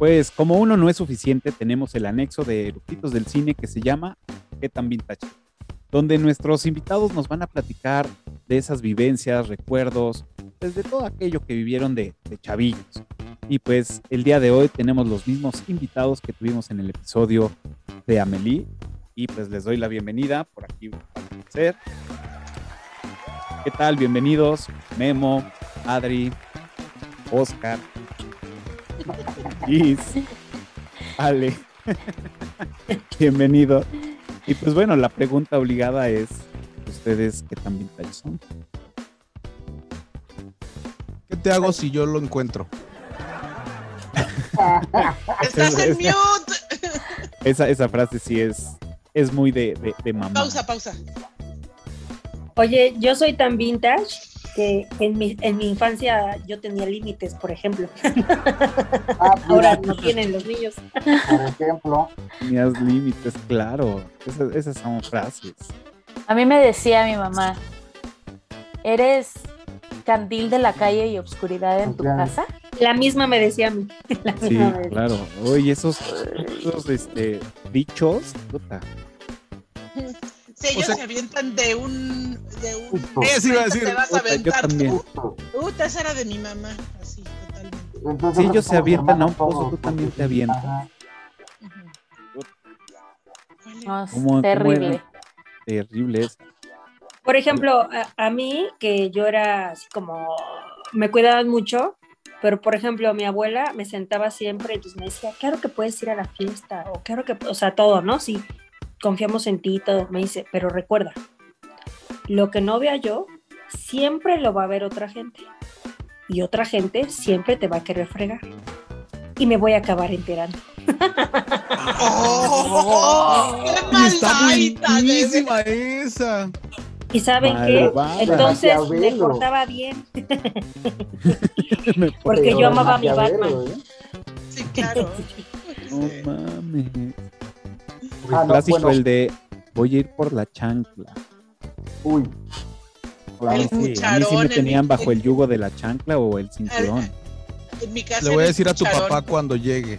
Pues como uno no es suficiente, tenemos el anexo de Eructitos del Cine que se llama ¿Qué tan vintage? Donde nuestros invitados nos van a platicar de esas vivencias, recuerdos, desde todo aquello que vivieron de, de chavillos. Y pues el día de hoy tenemos los mismos invitados que tuvimos en el episodio de Amelie. Y pues les doy la bienvenida por aquí a ser. ¿Qué tal? Bienvenidos. Memo, Adri, Oscar, Liz, Ale. Bienvenido. Y pues bueno, la pregunta obligada es, ¿ustedes qué tan vintage son? ¿Qué te hago si yo lo encuentro? Estás en mute. Esa, esa frase sí es, es muy de, de, de mamá. Pausa, pausa. Oye, yo soy tan vintage que en mi, en mi infancia yo tenía límites, por ejemplo. Ah, Ahora mira, no tienen los niños. por ejemplo, Tenías límites, claro. Esas, esas son frases. A mí me decía mi mamá, ¿eres candil de la calle y obscuridad en tu casa? La misma me decía a mí. La Sí, misma claro. Oye, esos, esos este, dichos, puta. Si ellos sea- se avientan de un. De un. Eso iba a decir. Te vas a Puta, yo aventar también. tú. justo. Puta, esa era de mi mamá. Así, totalmente. Si ellos se avientan a un pozo, tú también te avientas. ajá. Ujú. ¿Cuál era? No, es ¿Cómo- cómo terrible. Terrible es. Por ejemplo, a, a mí, que yo era así como, me cuidaban mucho, pero por ejemplo, mi abuela me sentaba siempre y pues me decía, claro que puedes ir a la fiesta, o claro que, o sea, todo, ¿no? Sí, confiamos en ti y todo. Me dice, pero recuerda, lo que no vea yo, siempre lo va a ver otra gente. Y otra gente siempre te va a querer fregar. Y me voy a acabar enterando. ¡Oh! ¡Qué Y está buenísima esa. ¿Y saben qué? Entonces me portaba bien, Me porque yo amaba a mi Batman. ¿eh? Sí, claro. No mames. Ah, no, Clásico bueno. el de voy a ir por la chancla. Uy, A mí El sí, a mí sí cucharón, me el- tenían bajo el yugo de la chancla o el cinturón. En mi casa Le voy a decir a tu papá cuando llegue.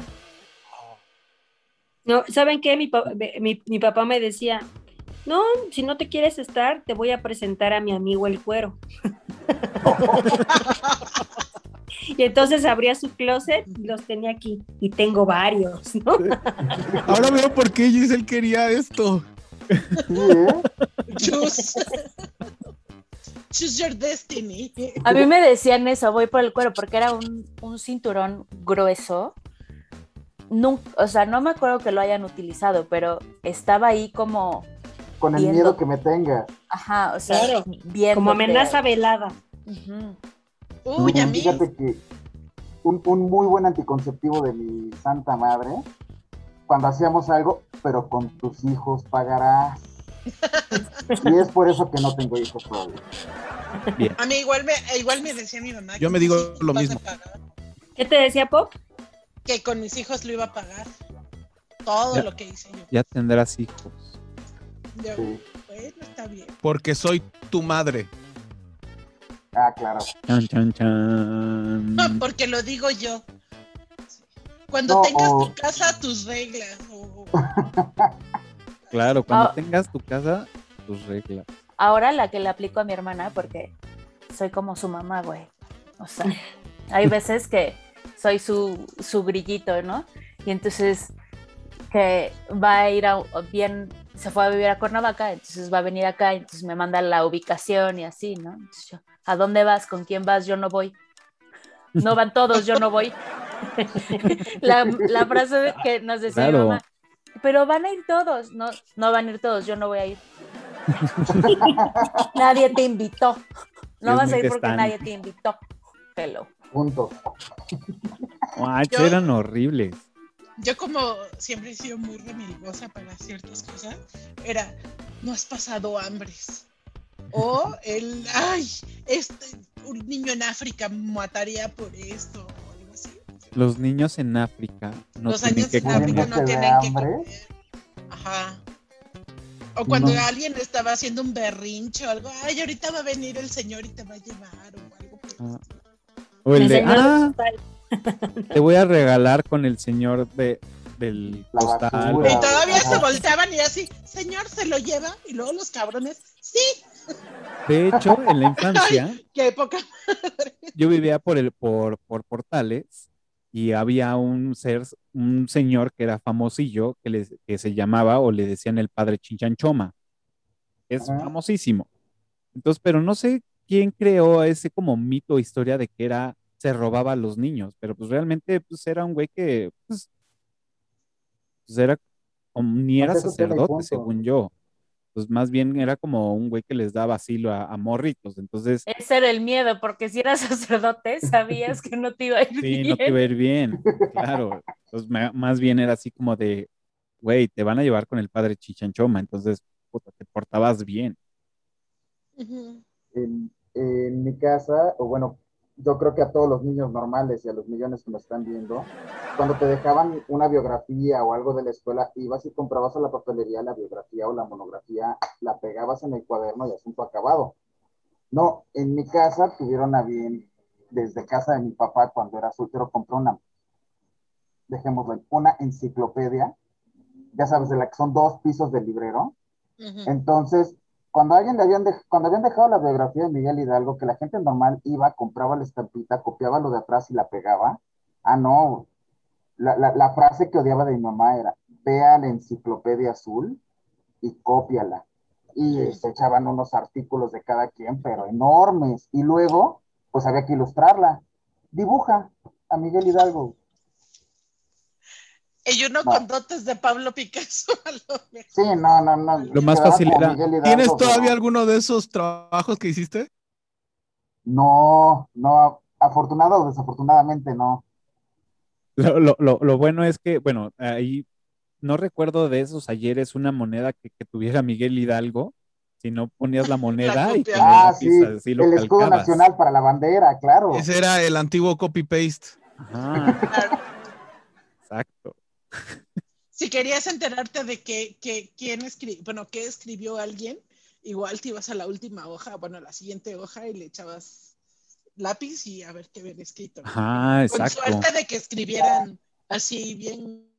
No, ¿saben qué? Mi, pa- mi, mi papá me decía, no, si no te quieres estar, te voy a presentar a mi amigo el cuero. y entonces abría su closet y los tenía aquí. Y tengo varios, ¿no? Ahora veo por qué Giselle quería esto. ¿eh? Choose. Choose your destiny. A mí me decían eso, voy por el cuero, porque era un, un cinturón grueso. Nun- o sea, no me acuerdo que lo hayan utilizado, pero estaba ahí como, Con el Viendo. miedo que me tenga. ajá, o sea, Claro, viéndote. Como amenaza velada. Ujú. Uy, a mí. Fíjate que un, un muy buen anticonceptivo de mi santa madre, cuando hacíamos algo, pero con tus hijos pagarás. Y es por eso que no tengo hijos todavía. Bien. A mí igual me, igual me decía mi mamá. Yo que me digo lo mismo. ¿Qué te decía Pop? Que con mis hijos lo iba a pagar. Todo Ya. lo que hice yo. Ya tendrás hijos. Yo, Sí. bueno, está bien. Porque soy tu madre. Ah, claro. Chan, chan, chan. No, porque lo digo yo. Cuando No, tengas tu casa, tus reglas. Claro, cuando Ah. tengas tu casa, tus reglas. Ahora la que le aplico a mi hermana, porque soy como su mamá, güey. O sea, hay veces que soy su, su grillito, ¿no? Y entonces que va a ir a bien, se fue a vivir a Cuernavaca, entonces va a venir acá, entonces me manda la ubicación y así, ¿no? Entonces yo, ¿a dónde vas? ¿Con quién vas? Yo no voy. No van todos, yo no voy. la, la frase que nos decía mi mamá, pero van a ir todos, no, no van a ir todos, yo no voy a ir. Nadie te invitó. No Es vas a ir porque nadie te invitó. Hello. Punto. Guacho, Yo- eran horribles. Yo como siempre he sido muy remilgosa para ciertas cosas, era, no has pasado hambres. O el, ay, este, un niño en África mataría por esto, o algo así. Los niños en África no Los tienen años que en África no ¿De tienen que comer. Ajá. O cuando No. alguien estaba haciendo un berrinche o algo, ay, ahorita va a venir el señor y te va a llevar o algo. por Ah. O el de, ah, te voy a regalar con el señor de, del La costal. basura. Y todavía se volteaban y así, señor, se lo lleva. Y luego los cabrones, sí, De hecho, en la infancia, qué época. yo vivía por el, por, por Portales y había un ser, un señor que era famosillo que, les- que se llamaba o le decían el padre Chinchanchoma. Es Ajá. famosísimo. Entonces, pero no sé quién creó ese como mito o historia de que era, se robaba a los niños, pero pues realmente pues era un güey que pues, pues, era ni era sacerdote, según yo. Pues más bien era como un güey que les daba asilo a, a morritos. Entonces, Ese era el miedo, porque si eras sacerdote, sabías que no te iba a ir Sí, bien. no te iba a ir bien, claro. Entonces, ma- más bien era así como de, güey, te van a llevar con el padre Chichanchoma, entonces, puta, te portabas bien. En mi casa, o bueno, yo creo que a todos los niños normales y a los millones que me están viendo, cuando te dejaban una biografía o algo de la escuela, ibas y comprabas a la papelería la biografía o la monografía, la pegabas en el cuaderno y asunto acabado. No, en mi casa tuvieron a bien, desde casa de mi papá, cuando era soltero, compró una, dejémoslo, una enciclopedia, ya sabes, de la que son dos pisos del librero. Entonces, cuando alguien le habían, cuando habían dejado la biografía de Miguel Hidalgo, que la gente normal iba, compraba la estampita, copiaba lo de atrás y la pegaba. Ah, no. La, la, la frase que odiaba de mi mamá era, vea la enciclopedia azul y cópiala. Y se echaban unos artículos de cada quien, pero enormes. Y luego, pues había que ilustrarla. Dibuja a Miguel Hidalgo. Y uno No. con dotes de Pablo Picasso. a lo mejor. Sí, no, no, no. Lo más fácil era- Hidalgo, ¿Tienes pero- todavía alguno de esos trabajos que hiciste? No, no, afortunado o desafortunadamente no. Lo, lo- lo- lo bueno es que, bueno, ahí no recuerdo de esos ayeres una moneda que, que tuviera Miguel Hidalgo, si no ponías la moneda y. Ah, así lo el escudo calcabas. nacional para la bandera, claro. Ese era el antiguo copy-paste. Ajá, Claro. exacto. Si querías enterarte de que, que- quién escribió, bueno, qué escribió alguien, igual te ibas a la última hoja, bueno, a la siguiente hoja y le echabas lápiz y a ver qué habían escrito. Ajá, Con exacto. suerte de que escribieran así bien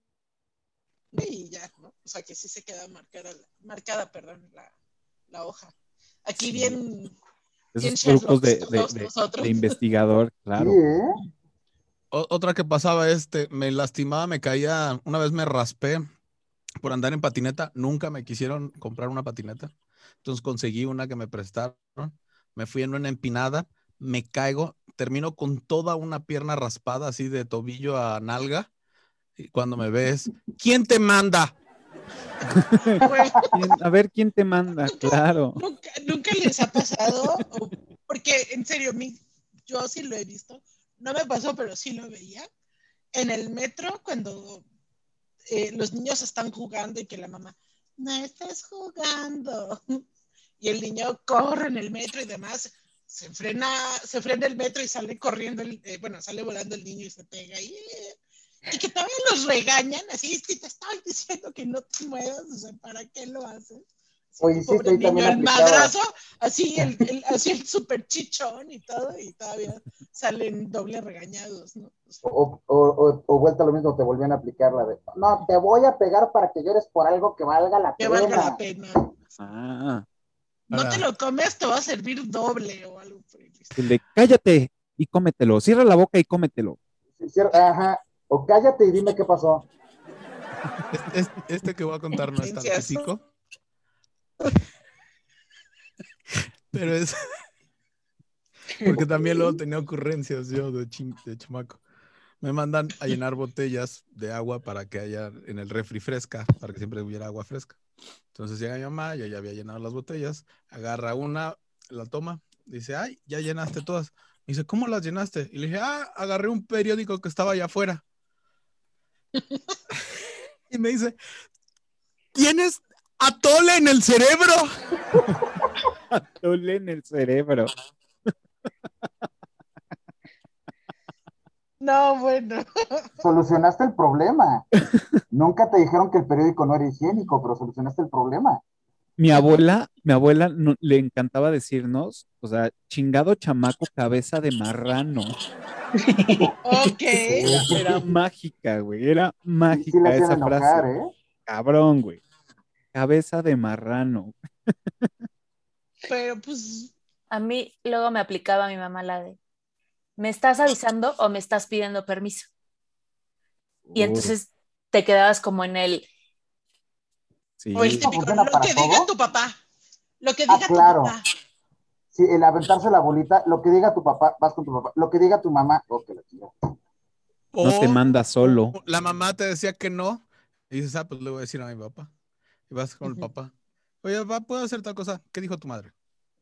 y ya, ¿no? O sea, que sí se queda marcada, marcada, perdón, la, la hoja. Aquí Sí. bien, bien Esos trucos de, de- de- de investigador, claro. Sí, ¿eh? Otra que pasaba este, me lastimaba, me caía, una vez me raspé por andar en patineta, nunca me quisieron comprar una patineta, entonces conseguí una que me prestaron, me fui en una empinada, me caigo, termino con toda una pierna raspada así de tobillo a nalga, y cuando me ves, ¿quién te manda? Güey, ¿Quién- A ver quién te manda, claro. ¿Nunca, nunca les ha pasado, porque en serio, mi, yo sí lo he visto, no me pasó, pero sí lo veía, en el metro cuando eh, los niños están jugando y que la mamá, no estás jugando, y el niño corre en el metro y demás, se frena, se frena el metro y sale corriendo, eh, bueno, sale volando el niño y se pega, y, que todavía los regañan, así, es que te estoy diciendo que no te muevas, o sea, ¿para qué lo haces? Oye, sí, también el madrazo, así el, el- así el super chichón y todo, y todavía salen doble regañados, ¿no? O sea, O, o, o, vuelta a lo mismo, te volvían a aplicar la de, no, te voy a pegar para que llores por algo que valga la que pena. valga la pena. Ah, No te lo comes, te va a servir doble o algo por el estilo. el de cállate y cómetelo, cierra la boca y cómetelo. Ajá, o cállate y dime qué pasó. Este, este- este que voy a contar no es tan físico. Pero es. Porque también luego tenía ocurrencias yo de, chim- de chamaco. Me mandan a llenar botellas de agua para que haya en el refri fresca, para que siempre hubiera agua fresca. Entonces llega mi mamá, yo ya había llenado las botellas, agarra una, la toma, dice, ay, ya llenaste todas. Me dice, ¿cómo las llenaste? Y le dije, ah, agarré un periódico que estaba allá afuera. y me dice, ¿tienes atole en el cerebro? Atole en el cerebro. No, bueno. Solucionaste el problema. Nunca te dijeron que el periódico no era higiénico, pero solucionaste el problema. Mi abuela, mi abuela no- le encantaba decirnos, o sea, chingado chamaco, cabeza de marrano. Ok. Era, era mágica, güey. Era sí mágica esa enojar, frase. ¿eh? Cabrón, güey. Cabeza de marrano. Pero pues, A mí luego me aplicaba mi mamá la de, ¿me estás avisando o me estás pidiendo permiso? Y entonces te quedabas como en el, Sí. o el ¿Esto típico, lo que diga tu papá. Lo que Ah, diga claro. tu papá. Sí, el aventarse la bolita, lo que diga tu papá, vas con tu papá. Lo que diga tu mamá, ok, la chingada. No te manda solo. La mamá te decía que no. Y dices, ah, pues le voy a decir a mi papá. Y vas con el papá. Oye, papá, ¿puedo hacer tal cosa? ¿Qué dijo tu madre?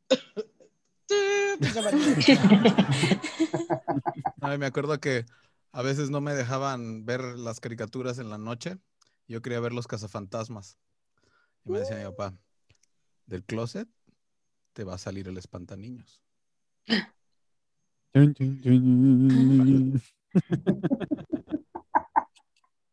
Ay, me acuerdo que a veces no me dejaban ver las caricaturas en la noche. Yo quería ver los cazafantasmas. Y me decía mi papá, del closet te va a salir el espantaniños.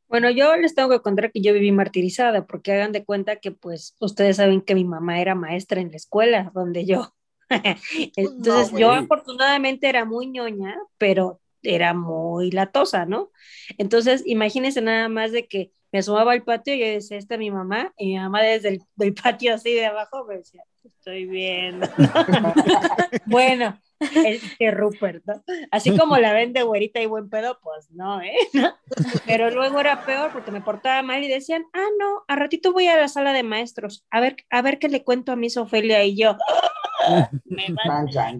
Bueno, yo les tengo que contar que yo viví martirizada, porque hagan de cuenta que, pues, ustedes saben que mi mamá era maestra en la escuela donde yo. Entonces, No, yo afortunadamente era muy ñoña, pero era muy latosa, ¿no? Entonces, imagínense nada más de que me asomaba al patio y yo decía, esta es mi mamá, y mi mamá desde el del patio así de abajo me decía, "Te estoy viendo. bueno, es que Rupert, ¿no? Así como la ven de güerita y buen pedo, pues no, ¿eh? Pero luego era peor porque me portaba mal y decían, ah, no, a ratito voy a la sala de maestros, a ver, a ver qué le cuento a Miss Ofelia y yo. Me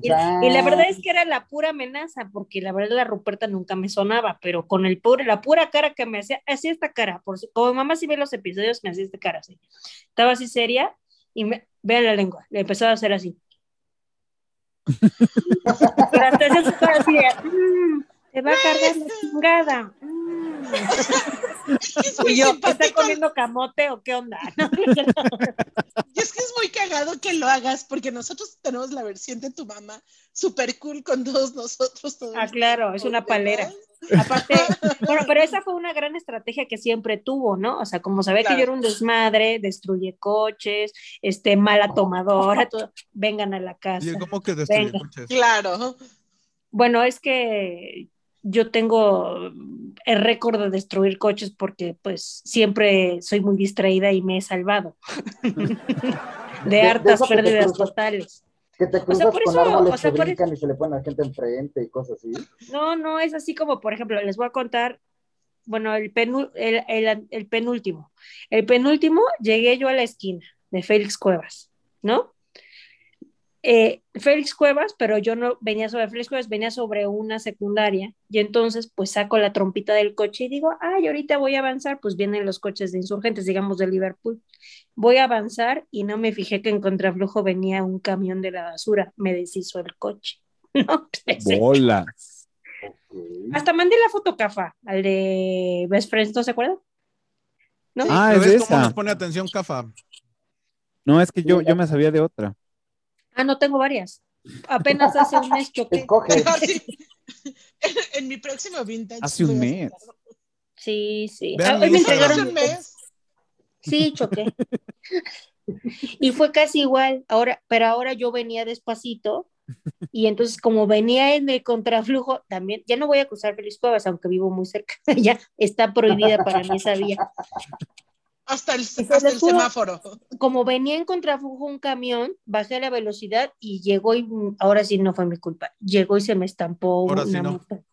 y, y la verdad es que era la pura amenaza, porque la verdad la Ruperta nunca me sonaba, pero con el puro, la pura cara que me hacía, hacía esta cara, por, si- como mamá si ve los episodios, me hacía esta cara así. Estaba así seria y me, vean la lengua, le empezaba a hacer así. Pero su cara así de, "Mm, te va a cargar la chingada. mm". Es muy Y yo, ¿está comiendo camote o qué onda? Y es que es muy cagado que lo hagas, porque nosotros tenemos la versión de tu mamá super cool con todos nosotros. Ah, claro, es una palera. Aparte, bueno, pero esa fue una gran estrategia que siempre tuvo, ¿no? O sea, como sabía que yo era un desmadre, destruye coches, este, mala tomadora, todo, vengan a la casa. Oye, ¿cómo que destruye coches? Claro. Bueno, es que yo tengo el récord de destruir coches porque pues siempre soy muy distraída y me he salvado de de hartas eso pérdidas cruzas. totales. Que te cruzas por con eso, árboles o sea, que por brincan y se le ponen a la gente enfrente y cosas así. No, no, es así como, por ejemplo, les voy a contar, bueno, el, penú- el, el- el penúltimo. El penúltimo, llegué yo a la esquina de Félix Cuevas, ¿no? Eh, Félix Cuevas, pero yo no venía sobre Félix Cuevas, venía sobre una secundaria, y entonces pues saco la trompita del coche y digo, ay, ahorita voy a avanzar, pues vienen los coches de insurgentes, digamos, de Liverpool. Voy a avanzar y no me fijé que en contraflujo venía un camión de la basura, me deshizo el coche. No, Ese- Bolas. Hasta mandé la foto cafa al de Best Friends, ¿no se acuerdan? ¿No? Ah, ¿Pero es ves cómo esa. nos pone atención, Cafa? No, es que yo, yo me sabía de otra. Ah, no tengo varias. Apenas hace un mes choqué. Escoge. Ah, sí. En mi próximo vintage. Hace un mes. Sí, sí. Vean Ah, hoy me Instagram. Hace entregaron. un mes. Sí, choqué. Y fue casi igual. Ahora, pero ahora yo venía despacito. Y entonces, como venía en el contraflujo, también, ya no voy a cruzar Feliz Cuevas, aunque vivo muy cerca. ya está prohibida para mí esa vía. Hasta el, hasta el juro- semáforo. como venía en contraflujo un camión, bajé la velocidad y llegó y mm, ahora sí no fue mi culpa. Llegó y se me estampó Ahora una sí no. moto.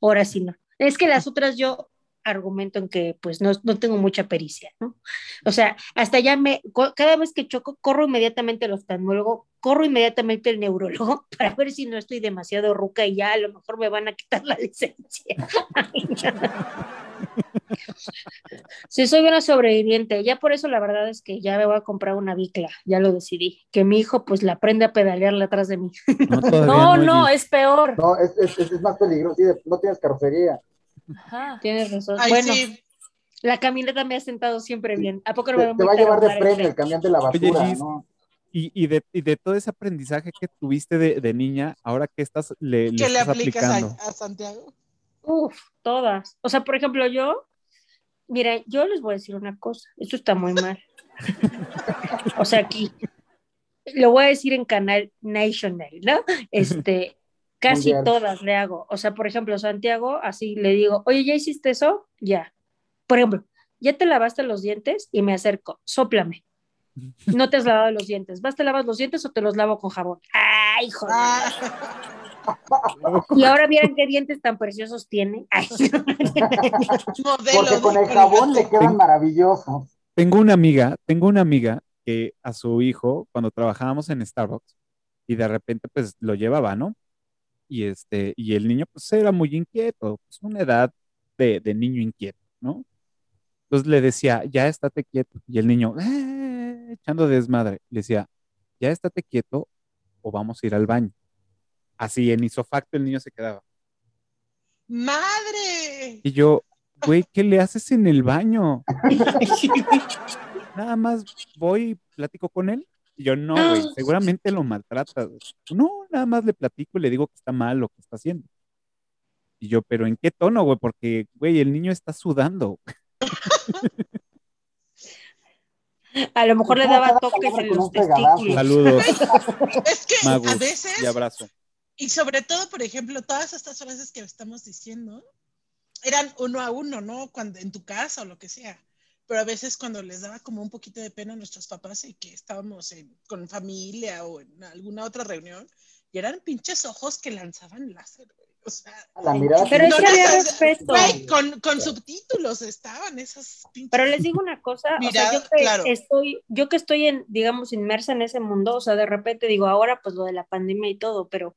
Ahora sí no. Es que las otras yo argumento en que pues no, no tengo mucha pericia, ¿no? O sea, hasta ya me, cada vez que choco, corro inmediatamente al oftalmólogo, corro inmediatamente al neurólogo para ver si no estoy demasiado ruca y ya a lo mejor me van a quitar la licencia. Ay. Sí, soy una sobreviviente. Ya por eso la verdad es que ya me voy a comprar una bicla, ya lo decidí. Que mi hijo pues la aprenda a pedalearla atrás de mí. No, no, es peor. No, es, es, es más peligroso. sí, no tienes carrocería. Ajá. Tienes razón. Ay, bueno, sí. la camioneta me ha sentado siempre bien. ¿A poco no Te, me te voy va a llevar de tarumbar el premio tren? el camión de la basura, ¿no? Y, y, de, y de todo ese aprendizaje que tuviste de, de niña, ahora que estás le, le ¿Qué le estás aplicas a Santiago? Uf, todas. O sea, por ejemplo, yo Mira, yo les voy a decir una cosa, esto está muy mal. o sea, aquí lo voy a decir en canal national, ¿no? Este, casi todas le hago. O sea, por ejemplo, Santiago, así le digo, oye, ¿ya hiciste eso? Ya. Por ejemplo, ¿ya te lavaste los dientes? Y me acerco, sóplame. No te has lavado los dientes. ¿Vas, te lavas los dientes o te los lavo con jabón? ¡Ay, joder! Y ahora vieron qué dientes tan preciosos tiene. Ay, Porque con el jabón le quedan maravillosos. Tengo una amiga, tengo una amiga que a su hijo, cuando trabajábamos en Starbucks, y de repente pues lo llevaba, ¿no? Y este, y el niño pues era muy inquieto, pues una edad de, de niño inquieto, ¿no? Entonces le decía, ya estate quieto. Y el niño, "Eh", echando desmadre, le decía, ya estate quieto o vamos a ir al baño. Así en isofacto el niño se quedaba. ¡Madre! Y yo, güey, ¿qué le haces en el baño? Nada más voy y platico con él. Y yo, no, güey, seguramente lo maltratas. No, nada más le platico y le digo que está mal lo que está haciendo. Y yo, pero ¿en qué tono, güey? Porque, güey, el niño está sudando. A lo mejor le ¿Cómo daba toques en los un pegadazo? testículos. Saludos, Es que a Magus, veces, y abrazo. Y sobre todo, por ejemplo, todas estas frases que estamos diciendo eran uno a uno, ¿no? Cuando en tu casa o lo que sea. Pero a veces cuando les daba como un poquito de pena a nuestros papás y que estábamos en- con familia o en alguna otra reunión, y eran pinches ojos que lanzaban láser, güey. O sea, A la mirada. Pero es que había respeto. güey, con, con subtítulos estaban esas pinches. Pero les digo una cosa, o sea, Mirada, yo que claro. estoy, yo que estoy en, digamos, inmersa en ese mundo, o sea, de repente digo, ahora pues lo de la pandemia y todo, pero,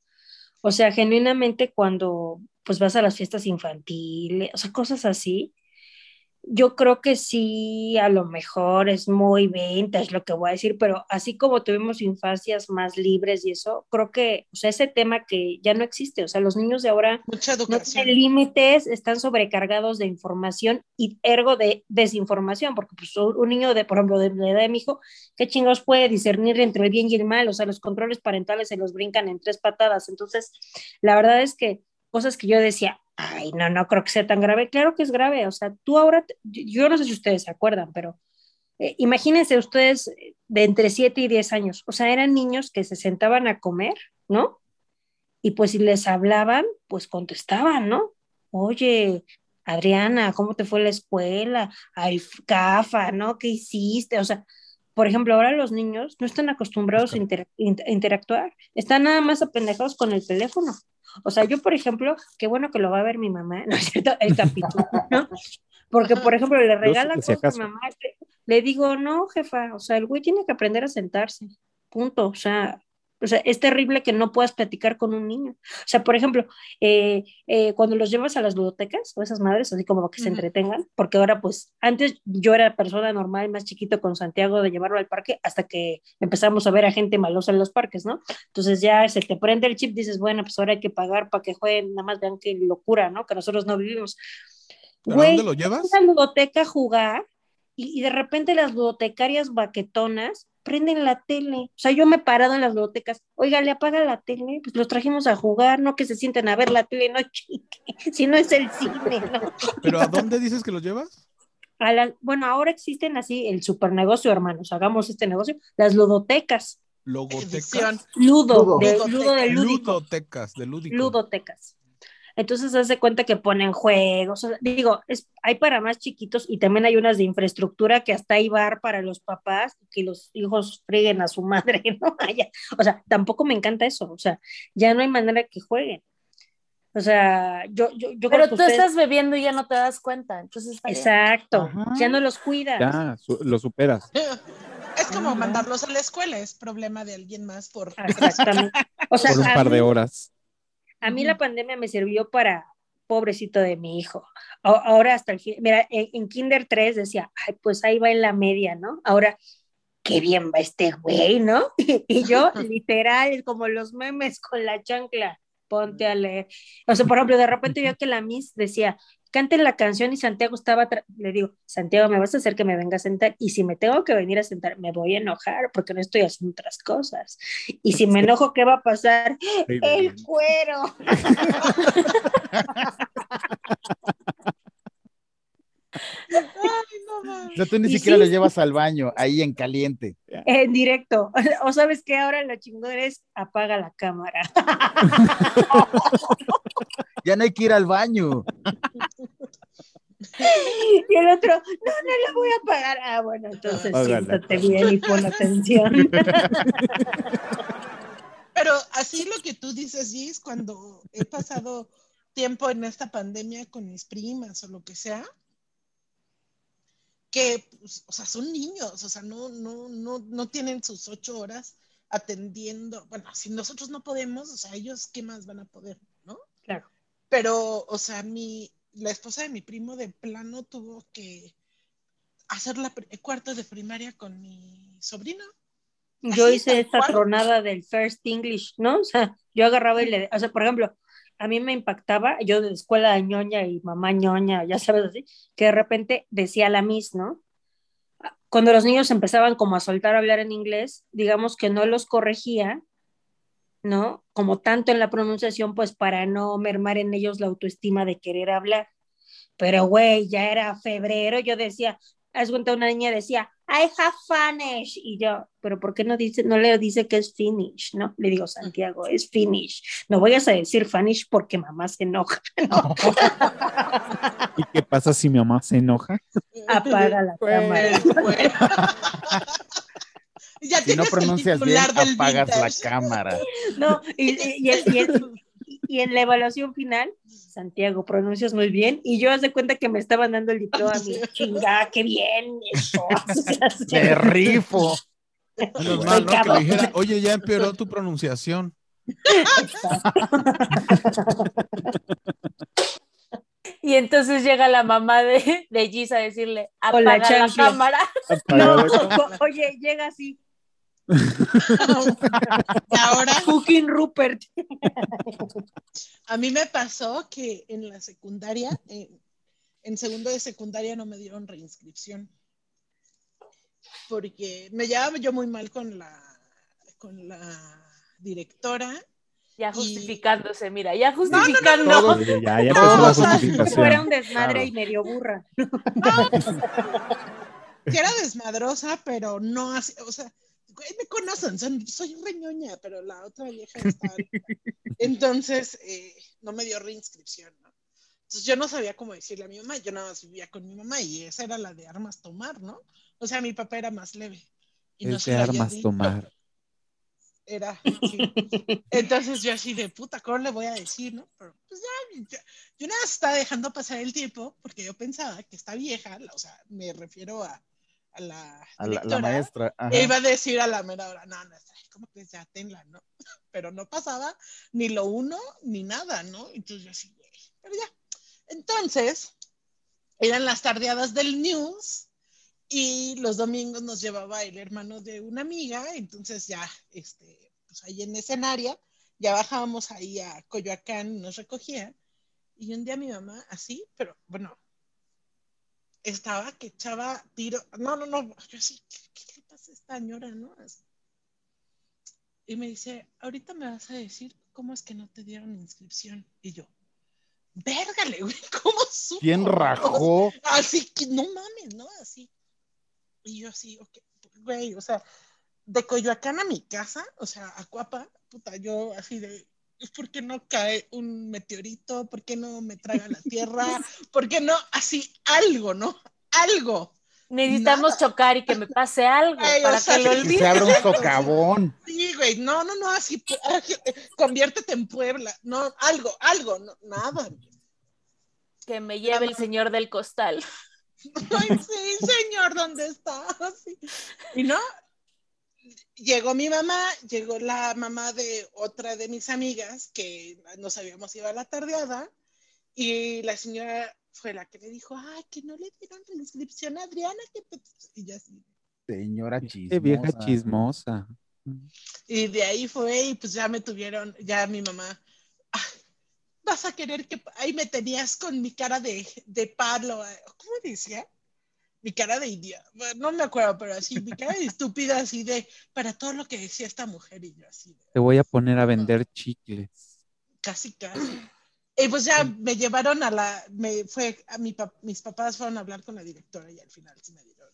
o sea, genuinamente cuando pues vas a las fiestas infantiles, o sea, cosas así, yo creo que sí, a lo mejor es muy vintage lo que voy a decir, pero así como tuvimos infancias más libres y eso, creo que, o sea, ese tema que ya no existe, o sea, los niños de ahora no tienen límites, están sobrecargados de información y ergo de desinformación, porque pues, un un niño de, por ejemplo, de la edad de mi hijo, ¿qué chingos puede discernir entre el bien y el mal? O sea, los controles parentales se los brincan en tres patadas. Entonces, la verdad es que cosas que yo decía, ay, no, no creo que sea tan grave. Claro que es grave. O sea, tú ahora, yo no sé si ustedes se acuerdan, pero eh, imagínense ustedes eh, de entre 7 y 10 años. O sea, eran niños que se sentaban a comer, ¿no? Y pues si les hablaban, pues contestaban, ¿no? Oye, Adriana, ¿cómo te fue la escuela? Ay, CAFA, ¿no? ¿Qué hiciste? O sea, por ejemplo, ahora los niños no están acostumbrados a inter- in- a interactuar, están nada más apendejados con el teléfono. O sea, yo, por ejemplo, qué bueno que lo va a ver mi mamá, ¿no es cierto? El capítulo, ¿no? Porque, por ejemplo, le regala cosas a mamá, le, le digo, no, jefa, o sea, el güey tiene que aprender a sentarse, punto. O sea, o sea, es terrible que no puedas platicar con un niño. O sea, por ejemplo, eh, eh, cuando los llevas a las ludotecas o esas madres, así como que se entretengan, porque ahora pues antes yo era persona normal, más chiquito con Santiago de llevarlo al parque hasta que empezamos a ver a gente malosa en los parques, ¿no? Entonces ya se te prende el chip, dices, bueno, pues ahora hay que pagar para que jueguen, nada más vean qué locura, ¿no? Que nosotros no vivimos. ¿Pero a Güey, dónde lo llevas? a la ludoteca a jugar y, y de repente las ludotecarias baquetonas prenden la tele. O sea, yo me he parado en las ludotecas, oiga, le apaga la tele, pues los trajimos a jugar, no que se sienten a ver la tele, no chique, si no es el cine, ¿no? ¿Pero a dónde dices que los llevas? A la- bueno, ahora existen así el super negocio, hermanos, hagamos este negocio, las ludotecas, Logotecas. Ludo, Ludo. de, ludo de lúdico. Ludotecas, de lúdico. ludotecas. Entonces hace cuenta que ponen juegos, o sea, digo, es, hay para más chiquitos y también hay unas de infraestructura que hasta hay bar para los papás, que los hijos freguen a su madre, ¿no? O sea, tampoco me encanta eso, o sea, ya no hay manera que jueguen. O sea, yo, yo, yo Pero creo que tú ustedes- estás bebiendo y ya no te das cuenta. Entonces, está. Exacto, Ajá. ya no los cuidas. Ya, su- lo superas. Es como mandarlos a la escuela, es problema de alguien más por... Exactamente. O sea, Por un a par de mí- horas. A mí la pandemia me sirvió para, pobrecito de mi hijo. Ahora hasta el fin, mira, en, en Kinder 3 decía, ay, pues ahí va en la media, ¿no? Ahora, qué bien va este güey, ¿no? Y yo, literal, como los memes con la chancla, ponte a leer. O sea, por ejemplo, de repente yo que la Miss decía, canten la canción y Santiago estaba, le digo, Santiago, me vas a hacer que me venga a sentar y si me tengo que venir a sentar, me voy a enojar porque no estoy haciendo otras cosas. Y si me enojo, ¿qué va a pasar? El cuero. Ay, no mames. O sea, tú ni Y siquiera sí. lo llevas al baño, ahí en caliente. En directo. O sabes que ahora lo chingón es apaga la cámara. Ya no hay que ir al baño. Y el otro, no, no la voy a apagar. Ah, bueno, entonces Apágala. siéntate bien y pon atención. Pero así lo que tú dices, Gis, cuando he pasado tiempo en esta pandemia con mis primas o lo que sea, que, pues, o sea, son niños, o sea, no, no, no, no tienen sus ocho horas atendiendo. Bueno, si nosotros no podemos, o sea, ellos, ¿qué más van a poder, no? Claro. Pero, o sea, mi, la esposa de mi primo de plano tuvo que hacer la pri- cuarto de primaria con mi sobrino. Yo Así, hice esta tronada del First English, ¿no? O sea, yo agarraba y le, o sea, por ejemplo, a mí me impactaba, yo de escuela de ñoña y mamá ñoña, ya sabes así, que de repente decía la Miss, ¿no? Cuando los niños empezaban como a soltar a hablar en inglés, digamos que no los corregía, ¿no? Como tanto en la pronunciación, pues para no mermar en ellos la autoestima de querer hablar. Pero, güey, ya era febrero, yo decía, haz cuenta, una niña decía, I have finish, y yo, pero ¿por qué no dice, no le dice que es finish, no? Le digo, Santiago, es finish. No vayas a decir finish porque mamá se enoja, ¿no? ¿Y qué pasa si mi mamá se enoja? Apaga la cámara. Ya Si no pronuncias bien, apagas la cámara. No, y, y- y el- y en la evaluación final, Santiago, pronuncias muy bien, y yo haz de cuenta que me estaban dando el diploma a mí, chinga, qué bien, eso. Te rifo. Menos Soy mal, ¿no? Que le cabrón. dijera, oye, ya empeoró tu pronunciación. Y entonces llega la mamá de, de Gis a decirle, la apaga la, cámara. No, oye, llega así, ahora fucking Rupert. a mí me pasó que en la secundaria, en, en segundo de secundaria no me dieron reinscripción. Porque me llevaba yo muy mal con la, con la directora. Ya Y- justificándose, mira, ya justificando. Todo- Sí, ya, ya No, empezó la justificación. Fuera un desmadre Claro. y medio burra. que era desmadrosa, pero no así, o sea, güey, me conocen, son- soy reñoña, pero la otra vieja está. Entonces, eh, no me dio reinscripción, ¿no? Entonces yo no sabía cómo decirle a mi mamá, yo nada más vivía con mi mamá y esa era la de armas tomar, ¿no? O sea, mi papá era más leve. Y no de armas dicho. tomar. Era, sí. Entonces yo así de puta, ¿cómo le voy a decir, no? Pero pues ya, yo, yo nada más estaba dejando pasar el tiempo porque yo pensaba que esta vieja, o sea, me refiero a, a la, A la, la maestra. ajá. e iba a decir a la mera hora, no, no, como que ya tenla, ¿no? Pero no pasaba ni lo uno ni nada, ¿no? Entonces yo así, pero ya. Entonces, eran las tardeadas del news y los domingos nos llevaba el hermano de una amiga, entonces ya, este, pues ahí en escenaria, ya bajábamos ahí a Coyoacán, nos recogía, y un día mi mamá, así, pero bueno, estaba que echaba tiro, no, no, no, yo así, ¿qué, qué le pasa a esta señora, no? Y me dice, ahorita me vas a decir cómo es que no te dieron inscripción, y yo, vérgale, güey, ¿cómo supo? ¿Quién rajó? Así que no mames, ¿no? Así. Y yo así, ok, güey, o sea, de Coyoacán a mi casa, o sea, a Cuapa, puta, yo así de, ¿por qué no cae un meteorito? ¿Por qué no me traga la tierra? ¿Por qué no? Así, algo, ¿no? Algo. Necesitamos Nada. chocar y que me pase algo Ay, o para sea, que lo olvide. se abra un socavón. Sí, güey, no, no, no, así, conviértete en Puebla, no, algo, algo, no, nada. Que me lleve el señor del costal. Ay, sí, señor, ¿dónde está? Sí. Y no, llegó mi mamá, llegó la mamá de otra de mis amigas que no sabíamos iba a la tardeada y la señora fue la que le dijo, ay, que no le dieron la inscripción a Adriana, que te-". y yo así. Señora Qué chismosa. vieja chismosa. Y de ahí fue y pues ya me tuvieron, ya mi mamá, "Ah, vas a querer que ahí me tenías con mi cara de, de palo, eh", ¿cómo decía? Mi cara de bueno, no me acuerdo, pero así, mi cara de estúpida, así de, para todo lo que decía esta mujer y yo así, de, Te voy a poner a vender chicles. casi, casi. Y pues ya me llevaron a la, me fue, a mi, mis papás fueron a hablar con la directora y al final sí me dieron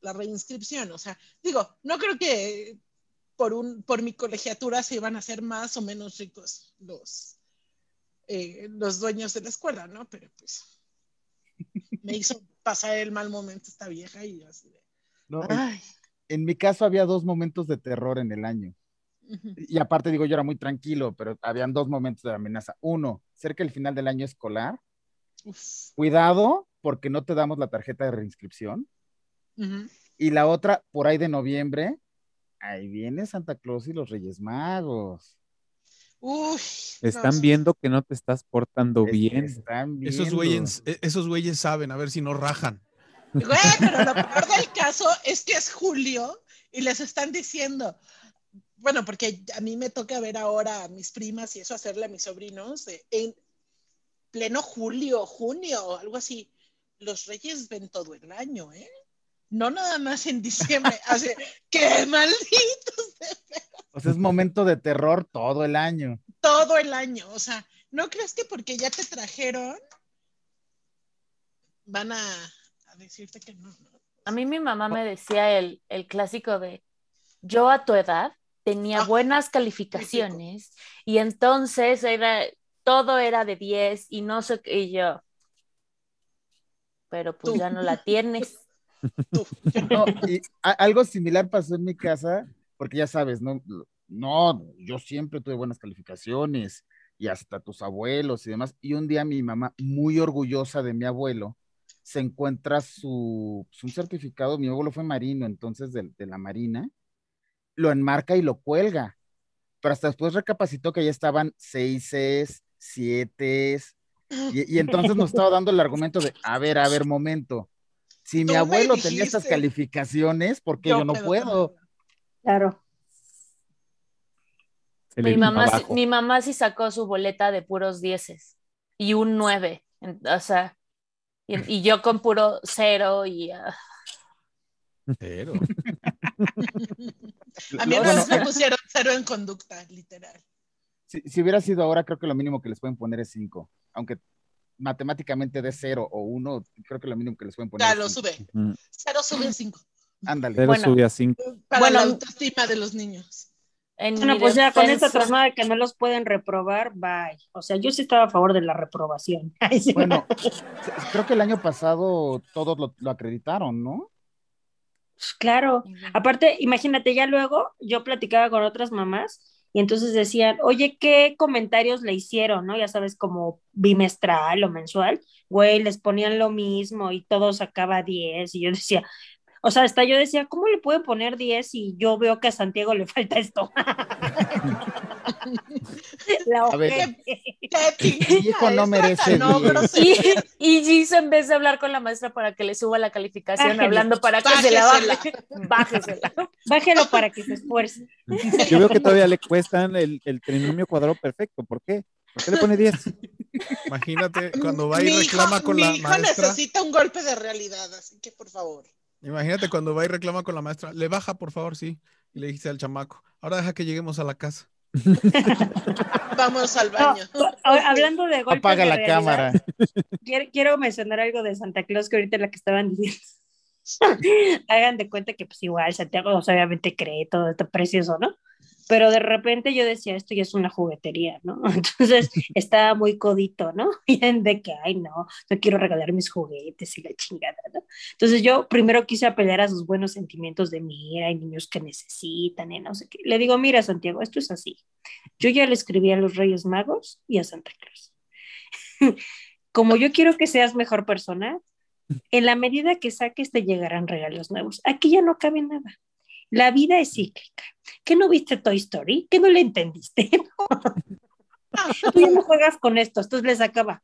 la reinscripción. O sea, digo, no creo que por, un, por mi colegiatura se iban a hacer más o menos ricos los, eh, los dueños de la escuela, ¿no? Pero pues me hizo pasar el mal momento esta vieja y yo así de, No, en, ay. en mi caso había dos momentos de terror en el año. Y aparte digo, yo era muy tranquilo, pero habían dos momentos de amenaza. Uno, cerca del final del año escolar. Uf, Cuidado porque no te damos la tarjeta de reinscripción. Y la otra, por ahí de noviembre, ahí viene Santa Claus y los Reyes Magos. Uy, Están no, viendo que no te estás portando Es- bien. Están Esos güeyes, e- esos güeyes saben, a ver si no rajan. Güey, pero lo peor del caso es que es julio y les están diciendo, bueno, porque a mí me toca ver ahora a mis primas y eso hacerle a mis sobrinos de- en pleno julio, junio, algo así. Los reyes ven todo el año, ¿eh? No nada más en diciembre. Así, ¡qué malditos! de O sea, es momento de terror todo el año. todo el año. O sea, ¿no crees que porque ya te trajeron van a, a decirte que no? no? A mí mi mamá me decía el, el clásico de yo a tu edad tenía Ah, buenas calificaciones y entonces era todo era de 10 y no sé qué y yo. Pero pues Tú. ya no la tienes. Tú. No, y a- algo similar pasó en mi casa, porque ya sabes, no, no, yo siempre tuve buenas calificaciones y hasta tus abuelos y demás. Y un día mi mamá, muy orgullosa de mi abuelo, se encuentra su, su- certificado, mi abuelo fue marino, entonces de, de la marina, lo enmarca y lo cuelga. Pero hasta después recapacitó que ya estaban seises, siete, y, y entonces nos estaba dando el argumento de, a ver, a ver, momento. Si mi abuelo tenía estas dijiste. calificaciones, ¿por qué yo, no puedo? Claro. Mi mamá, sí- mi mamá sí sacó su boleta de puros dieces y un 9. en- O sea, y, y yo con puro cero y ah, Pero. A mí bueno, vez me pusieron cero en conducta, literal. si, si hubiera sido ahora, creo que lo mínimo que les pueden poner es 5. Aunque matemáticamente de 0 o 1, creo que lo mínimo que les pueden poner Ya es lo cinco. sube. Ujú. Cero sube a cinco. Ándale. Bueno. sube a cinco. Para Bueno, la autoestima de los niños. en Bueno, pues ya con esta trasnada de que no los pueden reprobar, bye. O sea, yo sí estaba a favor de la reprobación. Ay, sí. Bueno, creo que el año pasado todos lo, lo acreditaron, ¿no? Pues claro. Aparte, imagínate, ya luego yo platicaba con otras mamás y entonces decían, oye, ¿qué comentarios le hicieron? ¿No? Ya sabes, como bimestral o mensual, güey, les ponían lo mismo y todo sacaba 10 y yo decía, o sea, hasta yo decía, ¿cómo le pueden poner 10 si yo veo que a Santiago le falta esto? La A ver. ojete. ¿Qué Mi hijo no merece No. Y, y Gis, en vez de hablar con la maestra para que le suba la calificación, hablando para que se la baje, bájesela. Bájelo para que se esfuerce. Yo veo que todavía le cuestan el, el trinomio cuadrado perfecto. ¿Por qué? ¿Por qué le pone 10? Imagínate cuando va y Mi hijo- reclama con la mi hijo maestra. necesita un golpe de realidad, así que por favor. Imagínate cuando va y reclama con la maestra. Le baja, por favor, sí. Y le dijiste al chamaco. Ahora deja que lleguemos a la casa. Vamos al baño. hablando de golpes Apaga de la realidad, cámara. Quiero, quiero mencionar algo de Santa Claus que ahorita la que estaban diciendo. Hagan de cuenta que pues igual Santiago pues, obviamente cree todo esto precioso, ¿no? Pero de repente yo decía, esto ya es una juguetería, ¿no? Entonces estaba muy codito, ¿no? Bien de que, ay, no, no quiero regalar mis juguetes y la chingada, ¿no? Entonces yo primero quise apelar a sus buenos sentimientos de, mira, hay niños que necesitan, y no sé qué. Le digo, mira, Santiago, esto es así. Yo ya le escribí a los Reyes Magos y a Santa Claus. Como yo quiero que seas mejor persona, en la medida que saques te llegarán regalos nuevos. Aquí ya no cabe nada. La vida es cíclica. ¿Qué no viste Toy Story? ¿Qué no le entendiste? Tú ya no juegas con esto, entonces les acaba.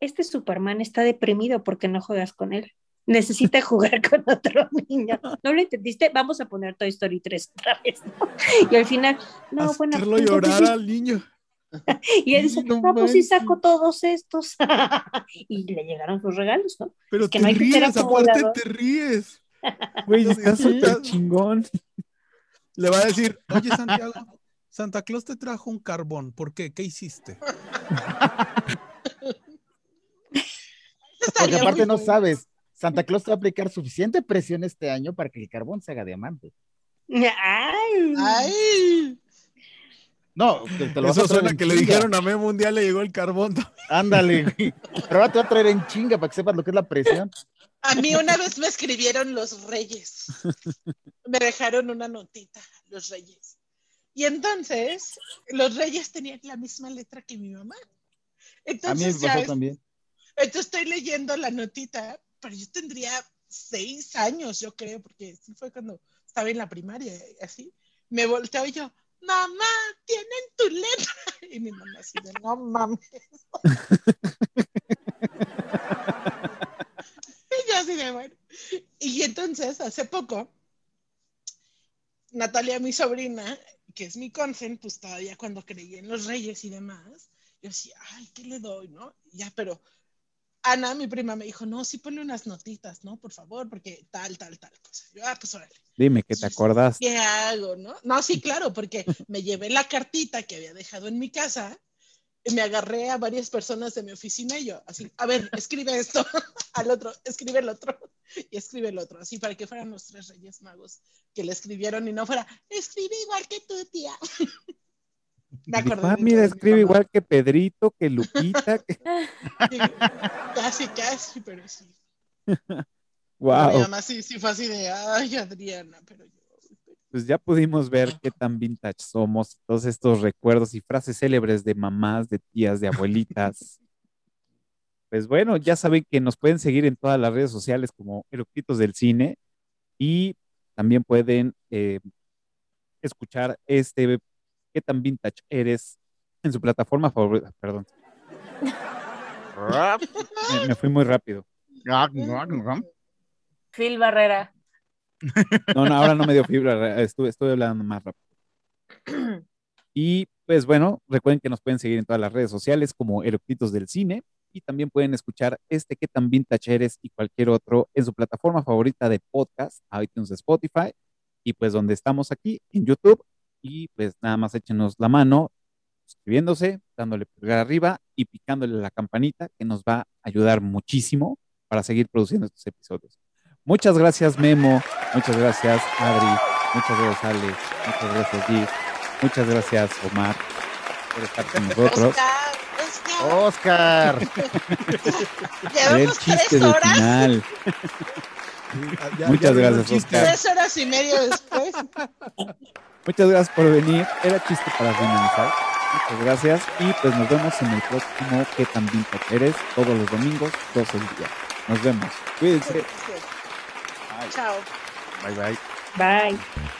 Este Superman está deprimido porque no juegas con él. Necesita jugar con otro niño. ¿No lo entendiste? Vamos a poner Toy Story 3 otra vez. ¿no? Y al final, no, bueno. Hacerlo llorar sí. al niño. Y él dice, No no, pues sí saco todos estos. y le llegaron sus regalos, ¿no? Pero Es que te no hay ríes, aparte te ríes. Güey, está súper chingón. Le va a decir, oye Santiago, Santa Claus te trajo un carbón. ¿Por qué? ¿Qué hiciste? Porque aparte no sabes, Santa Claus te va a aplicar suficiente presión este año para que el carbón se haga diamante. Ay. Ay, No, te, te lo vas a Eso suena en que le dijeron a Memo un día le llegó el carbón. Ándale, güey. Pero ahora te va a traer en chinga para que sepas lo que es la presión. A mí una vez me escribieron los reyes. Me dejaron una notita, los reyes. Y entonces, los reyes tenían la misma letra que mi mamá. A mí me Entonces, ya pasó también. entonces estoy leyendo la notita, pero yo tendría seis años, yo creo, porque sí fue cuando estaba en la primaria, así. Me volteo y yo, mamá, tienen tu letra. Y mi mamá así de, no mames. y yo así de, bueno. Y entonces, hace poco, Natalia, mi sobrina, que es mi consen, pues todavía cuando creí en los reyes y demás, yo decía, ay, ¿qué le doy, no? Ya, pero Ana, mi prima, me dijo, no, sí ponle unas notitas, ¿no? Por favor, porque tal, tal, tal cosa. Yo, ah, pues órale. Dime que te acordás. ¿Qué hago, no? No, sí, claro, porque me llevé la cartita que había dejado en mi casa me agarré a varias personas de mi oficina y yo, así, a ver, escribe esto, al otro, escribe el otro y escribe el otro, así para que fueran los tres reyes magos que le escribieron y no fuera, escribe igual que tu tía. Me acordé ah, mira, mi escribe igual que Pedrito, que Lupita. que... Sí, casi, casi, pero sí. Wow. Mi mamá sí, sí fue así de, ay, Adriana, pero yo. Pues ya pudimos ver qué tan vintage somos, todos estos recuerdos y frases célebres de mamás, de tías, de abuelitas. Pues bueno, ya saben que nos pueden seguir en todas las redes sociales como Eructitos del Cine y también pueden eh, escuchar este qué tan vintage eres en su plataforma favorita. Perdón, me, me fui muy rápido. Phil Barrera. No, no, ahora no me dio fibra, estuve, estuve hablando más rápido. Y pues bueno, recuerden que nos pueden seguir en todas las redes sociales como Eructitos del Cine y también pueden escuchar este que tan vintage eres y cualquier otro en su plataforma favorita de podcast, iTunes, Spotify y pues donde estamos aquí en YouTube y pues nada más échenos la mano suscribiéndose, dándole pulgar arriba y picándole la campanita que nos va a ayudar muchísimo para seguir produciendo estos episodios. Muchas gracias Memo, muchas gracias Adri, muchas gracias Ale, muchas gracias Gis, muchas gracias Omar por estar con nosotros. Oscar, Oscar, Oscar. El llevamos chiste tres del horas, final. Ya- Muchas ya gracias. Oscar. tres horas y media después. Muchas gracias por venir. Era chiste para finalizar. Muchas gracias. Y pues nos vemos en el próximo Que vintage eres todos los domingos, 12 del día. Nos vemos. Cuídense. Chao. Bye bye. Bye.